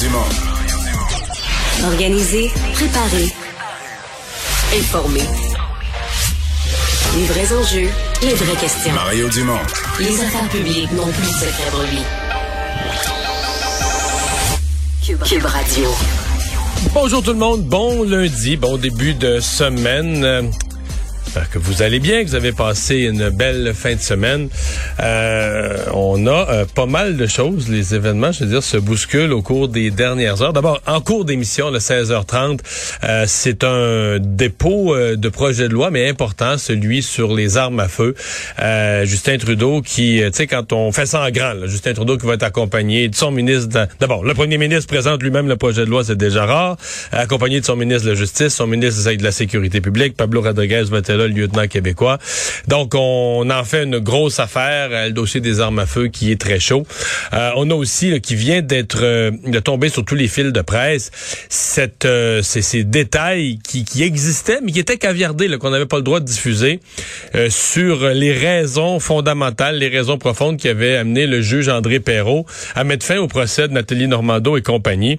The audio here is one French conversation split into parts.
Dumont. Organiser, préparer, informer. Les vrais enjeux, les vraies questions. Mario Dumont. Les affaires publiques n'ont plus de secret brebis. Cube, Cube Radio. Bonjour tout le monde, bon lundi, bon début de semaine. Euh, J'espère que vous allez bien, que vous avez passé une belle fin de semaine. Euh, on a euh, pas mal de choses. Les événements, je veux dire, se bousculent au cours des dernières heures. D'abord, en cours d'émission, le 16h30, euh, c'est un dépôt de projet de loi, mais important, celui sur les armes à feu. Justin Trudeau qui, tu sais, quand on fait ça en grand, Justin Trudeau qui va être accompagné de son ministre. D'abord, le premier ministre présente lui-même le projet de loi, c'est déjà rare. Accompagné de son ministre de la Justice, son ministre de la Sécurité publique, Pablo Rodriguez va être lieutenant québécois. Donc, on en fait une grosse affaire, euh, le dossier des armes à feu qui est très chaud. Euh, on a aussi, qui vient d'être, euh, de tomber sur tous les fils de presse, ces, détails qui, qui, existaient, mais qui étaient caviardés, qu'on n'avait pas le droit de diffuser, sur les raisons fondamentales, les raisons profondes qui avaient amené le juge André Perrault à mettre fin au procès de Nathalie Normando et compagnie.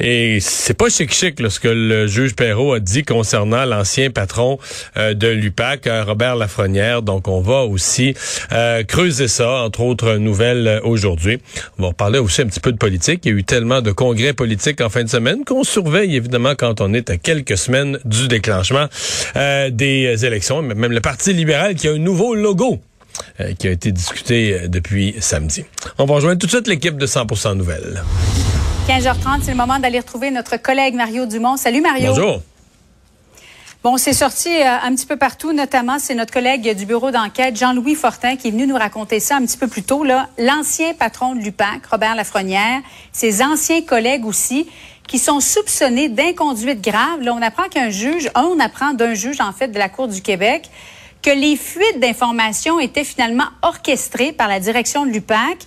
Et c'est pas chic-chic, ce que le juge Perrault a dit concernant l'ancien patron de l'UPAC, euh, Robert Lafrenière. Donc, on va aussi euh, creuser ça, entre autres nouvelles euh, aujourd'hui. On va parler aussi un petit peu de politique. Il y a eu tellement de congrès politiques en fin de semaine qu'on surveille évidemment quand on est à quelques semaines du déclenchement des élections. Même le Parti libéral qui a un nouveau logo. qui a été discuté depuis samedi. On va rejoindre tout de suite l'équipe de 100% Nouvelles. 15h30, c'est le moment d'aller retrouver notre collègue Mario Dumont. Salut Mario. Bonjour. Bon, c'est sorti euh, un petit peu partout, notamment c'est notre collègue du bureau d'enquête, Jean-Louis Fortin, qui est venu nous raconter ça un petit peu plus tôt. Là, l'ancien patron de l'UPAC, Robert Lafrenière, ses anciens collègues aussi, qui sont soupçonnés d'inconduite grave. Là, on apprend qu'un juge, on apprend d'un juge en fait de la Cour du Québec, que les fuites d'informations étaient finalement orchestrées par la direction de l'UPAC,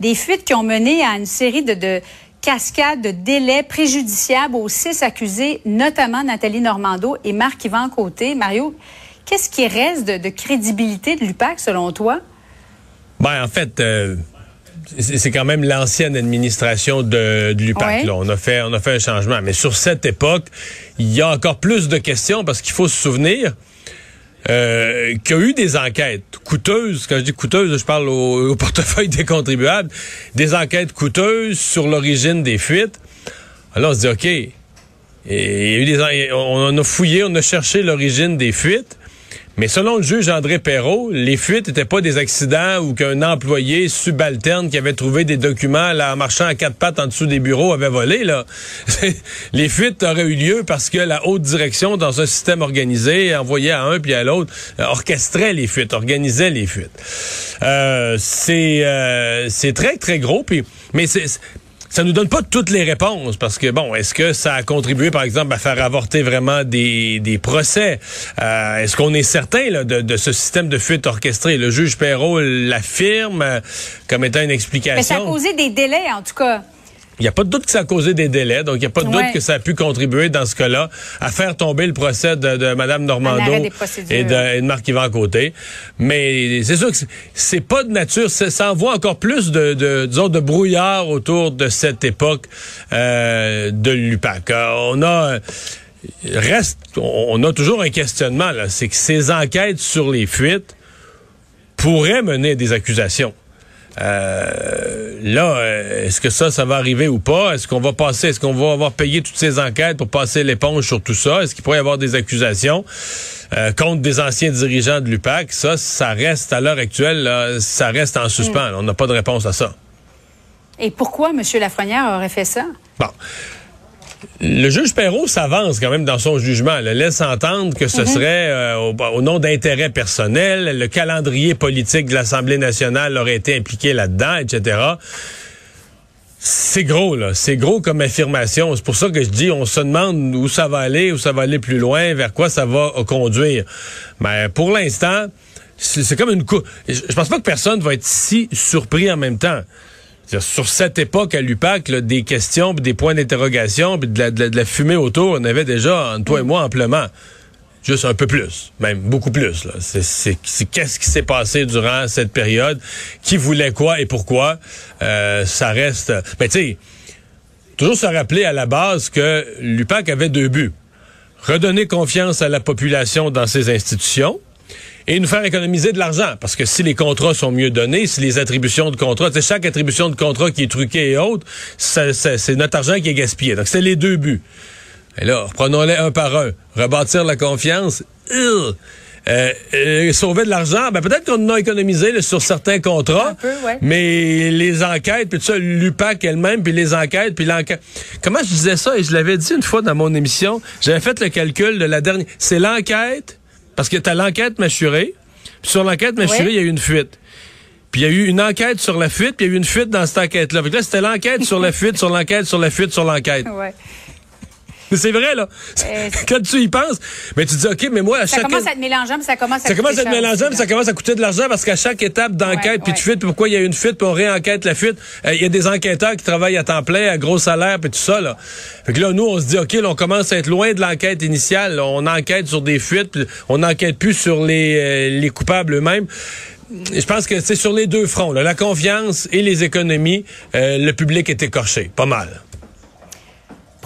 des fuites qui ont mené à une série de, de cascade de délais préjudiciables aux six accusés, notamment Nathalie Normando et Marc-Yvan Côté. Mario, qu'est-ce qui reste de, crédibilité de l'UPAC selon toi? Ben, en fait, euh, c'est quand même l'ancienne administration de, l'UPAC. On a fait, on a fait un changement, mais sur cette époque, il y a encore plus de questions parce qu'il faut se souvenir euh, qu'il y a eu des enquêtes coûteuses, quand je dis coûteuses, je parle au, portefeuille des contribuables, des enquêtes coûteuses sur l'origine des fuites. Alors on se dit, OK, et, y eu des, on a fouillé, on a cherché l'origine des fuites. Mais selon le juge André Perrault, les fuites n'étaient pas des accidents ou qu'un employé subalterne qui avait trouvé des documents là, en marchant à quatre pattes en dessous des bureaux avait volé. Là. les fuites auraient eu lieu parce que la haute direction, dans un système organisé, envoyait à un puis à l'autre, euh, orchestrait les fuites, organisait les fuites. Euh, c'est euh, très, très gros. Puis, mais c'est ça nous donne pas toutes les réponses parce que bon, est-ce que ça a contribué par exemple à faire avorter vraiment des, des procès? Euh, Est-ce qu'on est certain là, de, de, ce système de fuite orchestré Le juge Perrault l'affirme euh, comme étant une explication. Mais ça a causé des délais en tout cas. Il n'y a pas de doute que ça a causé des délais, donc il n'y a pas de doute que ça a pu contribuer dans ce cas-là à faire tomber le procès de, de Mme Normando et de, Marc-Yvan Côté. Mais c'est sûr que c'est pas de nature, ça envoie encore plus de, de, disons, de brouillard autour de cette époque euh, de l'UPAC. Euh, on a reste, on a toujours un questionnement, là, c'est que ces enquêtes sur les fuites pourraient mener à des accusations. Euh, là, euh, est-ce que ça, ça va arriver ou pas? Est-ce qu'on va passer, est-ce qu'on va avoir payé toutes ces enquêtes pour passer l'éponge sur tout ça? Est-ce qu'il pourrait y avoir des accusations euh, contre des anciens dirigeants de l'UPAC? Ça, ça reste à l'heure actuelle, ça reste en suspens. Hmm. On n'a pas de réponse à ça. Et pourquoi M. Lafrenière aurait fait ça? Bon. Le juge Perrault s'avance quand même dans son jugement. Il laisse entendre que ce mhm. serait euh, au, nom d'intérêts personnels, le calendrier politique de l'Assemblée nationale aurait été impliqué là-dedans, etc. C'est gros, là. C'est gros comme affirmation. C'est pour ça que je dis, on se demande où ça va aller, où ça va aller plus loin, vers quoi ça va conduire. Mais pour l'instant, c'est comme une... Je pense pas que personne va être si surpris en même temps sur cette époque à l'UPAC, des questions, des points d'interrogation, de la, fumée autour, on avait déjà, toi et moi, amplement. Juste un peu plus, même beaucoup plus. C'est qu'est-ce qui s'est passé durant cette période, qui voulait quoi et pourquoi? Euh, ça reste... Mais tu sais, toujours se rappeler à la base que l'UPAC avait deux buts. Redonner confiance à la population dans ses institutions et nous faire économiser de l'argent. Parce que si les contrats sont mieux donnés, si les attributions de contrats, chaque attribution de contrat qui est truquée et autre, c'est notre argent qui est gaspillé. Donc, c'est les deux buts. Et là, reprenons-les un par un. Rebâtir la confiance. Euh, euh, sauver de l'argent, ben peut-être qu'on a économisé sur certains contrats, mais les enquêtes, puis tout ça, l'UPAC elle-même, puis les enquêtes, puis l'enquête. Comment je disais ça, et je l'avais dit une fois dans mon émission, j'avais fait le calcul de la dernière... C'est l'enquête, parce que tu as l'enquête mâchurée, puis sur l'enquête mâchurée, il y a eu une fuite. Puis il y a eu une enquête sur la fuite, puis il y a eu une fuite dans cette enquête-là. là, c'était l'enquête sur la fuite, sur l'enquête, sur la fuite, sur l'enquête. Ouais. C'est vrai, là. Euh, Quand tu y penses, mais tu dis, OK, mais moi, à chaque... Ça commence à être mélangeant, mais ça commence à Ça commence à être mélangeant, mais ça commence à coûter de l'argent parce qu'à chaque étape d'enquête, puis de fuite, pourquoi il y a une fuite, puis on réenquête la fuite, euh, il y a des enquêteurs qui travaillent à temps plein, à gros salaire, puis tout ça, là. Fait que là, nous, on se dit, OK, là, on commence à être loin de l'enquête initiale. On enquête sur des fuites, puis on n'enquête plus sur les, euh, les coupables eux-mêmes je pense que c'est sur les deux fronts, là, la confiance et les économies, le public est écorché, pas mal.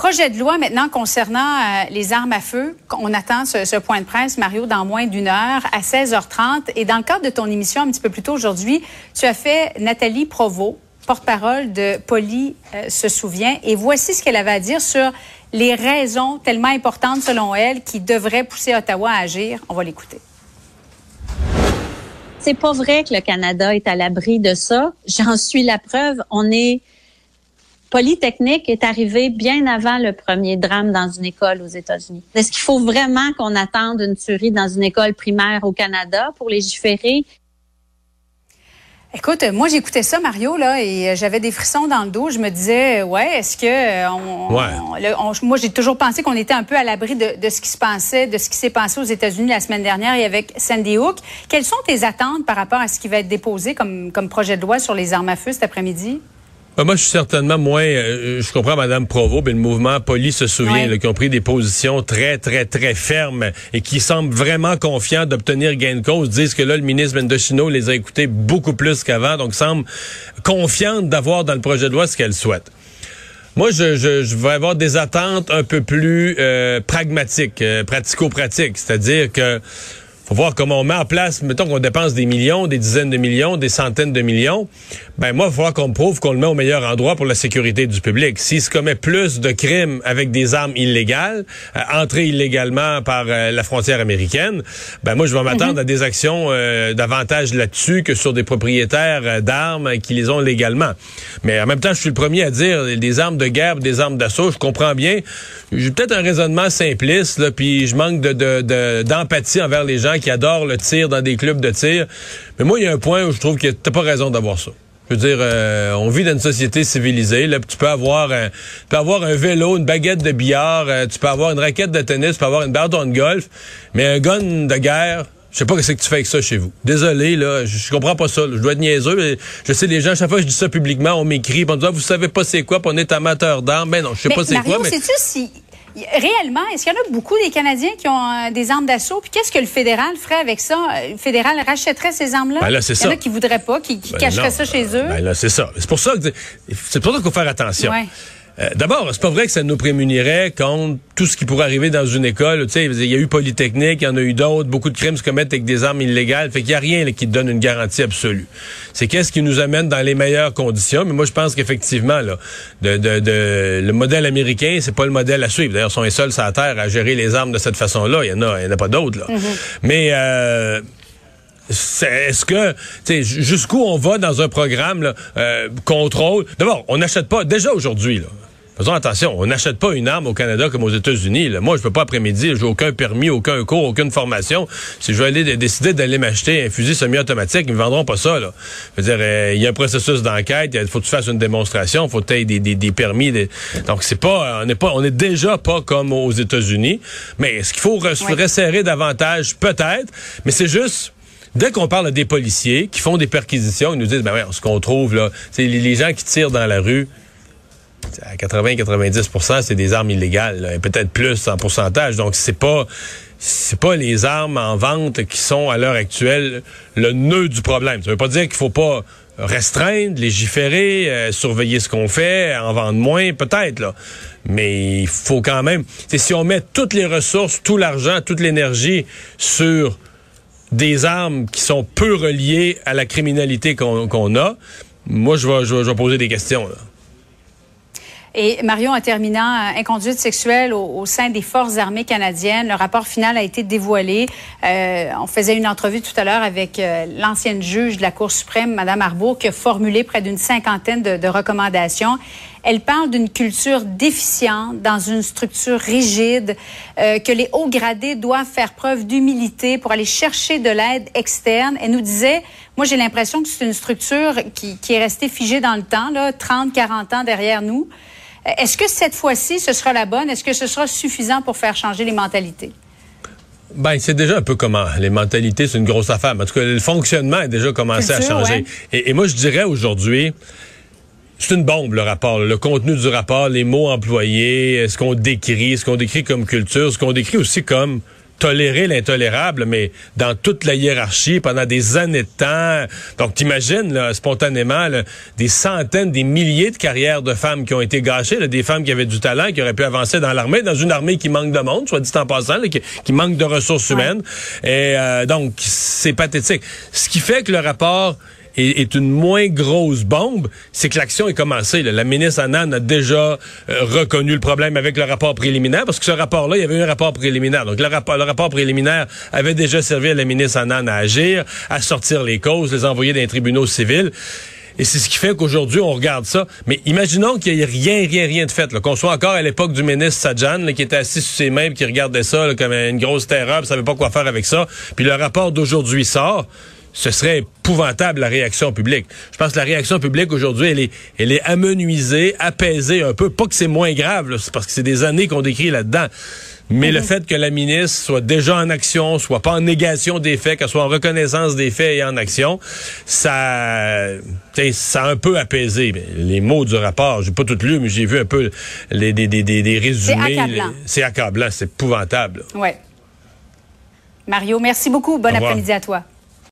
Projet de loi maintenant concernant euh, les armes à feu. On attend ce, point de presse, Mario, dans moins d'une heure à 16h30. Et dans le cadre de ton émission un petit peu plus tôt aujourd'hui, tu as fait Nathalie Provost, porte-parole de Poli euh, se souvient. Et voici ce qu'elle avait à dire sur les raisons tellement importantes, selon elle, qui devraient pousser Ottawa à agir. On va l'écouter. C'est pas vrai que le Canada est à l'abri de ça. J'en suis la preuve. On est Polytechnique est arrivé bien avant le premier drame dans une école aux États-Unis. Est-ce qu'il faut vraiment qu'on attende une tuerie dans une école primaire au Canada pour légiférer? Écoute, moi j'écoutais ça, Mario, là, et euh, j'avais des frissons dans le dos. Je me disais, ouais, est-ce que euh, on, moi j'ai toujours pensé qu'on était un peu à l'abri de, ce qui se passait, de ce qui s'est passé aux États-Unis la semaine dernière et avec Sandy Hook. Quelles sont tes attentes par rapport à ce qui va être déposé comme, comme projet de loi sur les armes à feu cet après-midi? Ben, moi, je suis certainement moins. Euh, je comprends Mme Provo, mais le mouvement Poli se souvient, qui ont pris des positions très, très, très fermes et qui semblent vraiment confiants d'obtenir gain de cause. Disent que là, le ministre Mendocino les a écoutés beaucoup plus qu'avant, donc semble confiante d'avoir dans le projet de loi ce qu'elle souhaite. Moi, je, je, vais avoir des attentes un peu plus euh, pragmatiques, euh, pratico-pratiques, c'est-à-dire que faut voir comment on met en place, mettons qu'on dépense des millions, des dizaines de millions, des centaines de millions. Ben moi, il faut voir qu'on prouve qu'on le met au meilleur endroit pour la sécurité du public. S'il se commet plus de crimes avec des armes illégales, euh, entrées illégalement par euh, la frontière américaine, ben moi, je vais m'attendre mhm. à des actions euh, davantage là-dessus que sur des propriétaires d'armes qui les ont légalement. Mais en même temps, je suis le premier à dire des armes de guerre, des armes d'assaut, je comprends bien. J'ai peut-être un raisonnement simpliste, là, puis je manque de d'empathie envers les gens qui adorent le tir dans des clubs de tir. Mais moi, il y a un point où je trouve que t'as pas raison d'avoir ça. Je veux dire, euh, on vit dans une société civilisée. Là, tu peux avoir un, tu peux avoir un vélo, une baguette de billard, euh, tu peux avoir une raquette de tennis, tu peux avoir une bâton de golf, mais un gun de guerre, je sais pas ce que tu fais avec ça chez vous. Désolé, là, je, comprends pas ça. Je dois être niaiseux, mais je sais, les gens, chaque fois que je dis ça publiquement, on m'écrit, on me dit, ah, vous savez pas c'est quoi, puis on est amateur d'armes. Ben non, je sais pas c'est quoi. Mais sais-tu si Réellement, est-ce qu'il y en a beaucoup des Canadiens qui ont euh, des armes d'assaut? Puis qu'est-ce que le fédéral ferait avec ça? Euh, le fédéral rachèterait ces armes-là? Ben là, c'est ça. Il y en a qui voudraient pas, qui, qui ben cacheraient ça chez eux. Ben là, c'est ça. C'est pour ça que c'est pour ça qu'il faut faire attention. Ouais. Euh, d'abord, c'est pas vrai que ça nous prémunirait contre tout ce qui pourrait arriver dans une école. Tu sais, il y a eu Polytechnique, il y en a eu d'autres, beaucoup de crimes se commettent avec des armes illégales. Fait qu'il y a rien qui donne une garantie absolue. C'est qu'est-ce qui nous amène dans les meilleures conditions. Mais moi, je pense qu'effectivement, là, de, de, le modèle américain, c'est pas le modèle à suivre. D'ailleurs, sont les seuls sur la terre à gérer les armes de cette façon-là. Il y en a, il y en a pas d'autres. Là. Mm-hmm. Mais euh, est-ce que, jusqu'où on va dans un programme là, euh, contrôle? D'abord, on n'achète pas déjà aujourd'hui. Là, Faisons attention, on n'achète pas une arme au Canada comme aux États-Unis. Moi, je peux pas après-midi, j'ai aucun permis, aucun cours, aucune formation. Si je veux aller décider d'aller m'acheter un fusil semi-automatique, ils me vendront pas ça. Là. Je veux dire, euh, il y a un processus d'enquête, il faut que tu fasses une démonstration, il faut que tu des, des, permis. Donc c'est pas, on n'est pas, on est déjà pas comme aux États-Unis. Mais est-ce qu'il faut resserrer davantage, peut-être. Mais c'est juste. Dès qu'on parle des policiers qui font des perquisitions, ils nous disent, ben ouais, ce qu'on trouve là, c'est les gens qui tirent dans la rue, à 80-90% c'est des armes illégales, peut-être plus en pourcentage. Donc c'est pas c'est pas les armes en vente qui sont à l'heure actuelle le nœud du problème. Ça veut pas dire qu'il faut pas restreindre, légiférer, euh, surveiller ce qu'on fait, en vendre moins, peut-être, là. Mais il faut quand même, si on met toutes les ressources, tout l'argent, toute l'énergie sur des armes qui sont peu reliées à la criminalité qu'on a, moi, je vais, je, vais, poser des questions. Et Marion, en terminant, euh, inconduite sexuelle au, sein des forces armées canadiennes, le rapport final a été dévoilé. Euh, on faisait une entrevue tout à l'heure avec euh, l'ancienne juge de la Cour suprême, Madame Arbour, qui a formulé près d'une cinquantaine de, recommandations. Elle parle d'une culture déficiente dans une structure rigide, euh, que les hauts gradés doivent faire preuve d'humilité pour aller chercher de l'aide externe. Elle nous disait, moi j'ai l'impression que c'est une structure qui, qui, est restée figée dans le temps, là, 30, 40 ans derrière nous. Est-ce que cette fois-ci, ce sera la bonne? Est-ce que ce sera suffisant pour faire changer les mentalités? Ben, c'est déjà un peu comment. Les mentalités, c'est une grosse affaire. En tout cas, le fonctionnement a déjà commencé à changer. Et, et, moi, je dirais aujourd'hui, c'est une bombe, le rapport. Le contenu du rapport, les mots employés, ce qu'on décrit, ce qu'on décrit comme culture, ce qu'on décrit aussi comme tolérer l'intolérable, mais dans toute la hiérarchie pendant des années de temps. Donc, t'imagines, là, spontanément, des centaines, des milliers de carrières de femmes qui ont été gâchées, des femmes qui avaient du talent, qui auraient pu avancer dans l'armée, dans une armée qui manque de monde, soit dit en passant, qui, manque de ressources humaines. Et euh, donc, c'est pathétique. Ce qui fait que le rapport est, une moins grosse bombe, c'est que l'action est commencée. La ministre Annan a déjà euh, reconnu le problème avec le rapport préliminaire, parce que ce rapport-là, il y avait un rapport préliminaire. Donc le rapport, le rapport préliminaire avait déjà servi à la ministre Annan à agir, à sortir les causes, les envoyer dans les tribunaux civils. Et c'est ce qui fait qu'aujourd'hui, on regarde ça. Mais imaginons qu'il n'y ait rien, rien, rien de fait. Qu'on soit encore à l'époque du ministre Sajan, qui était assis sur ses mains, qui regardait ça comme une grosse terreur, ne savait pas quoi faire avec ça. Puis le rapport d'aujourd'hui sort ce serait épouvantable la réaction publique. Je pense que la réaction publique aujourd'hui, elle est, elle est amenuisée, apaisée un peu. Pas que c'est moins grave, c'est parce que c'est des années qu'on décrit là-dedans. Mais le mhm. fait que la ministre soit déjà en action, soit pas en négation des faits, qu'elle soit en reconnaissance des faits et en action, ça, ça a un peu apaisé. les mots du rapport, j'ai pas tout lu, mais j'ai vu un peu les, des, des, des, résumés. C'est accablant. C'est épouvantable. Ouais. Mario, merci beaucoup. Bon après-midi à toi.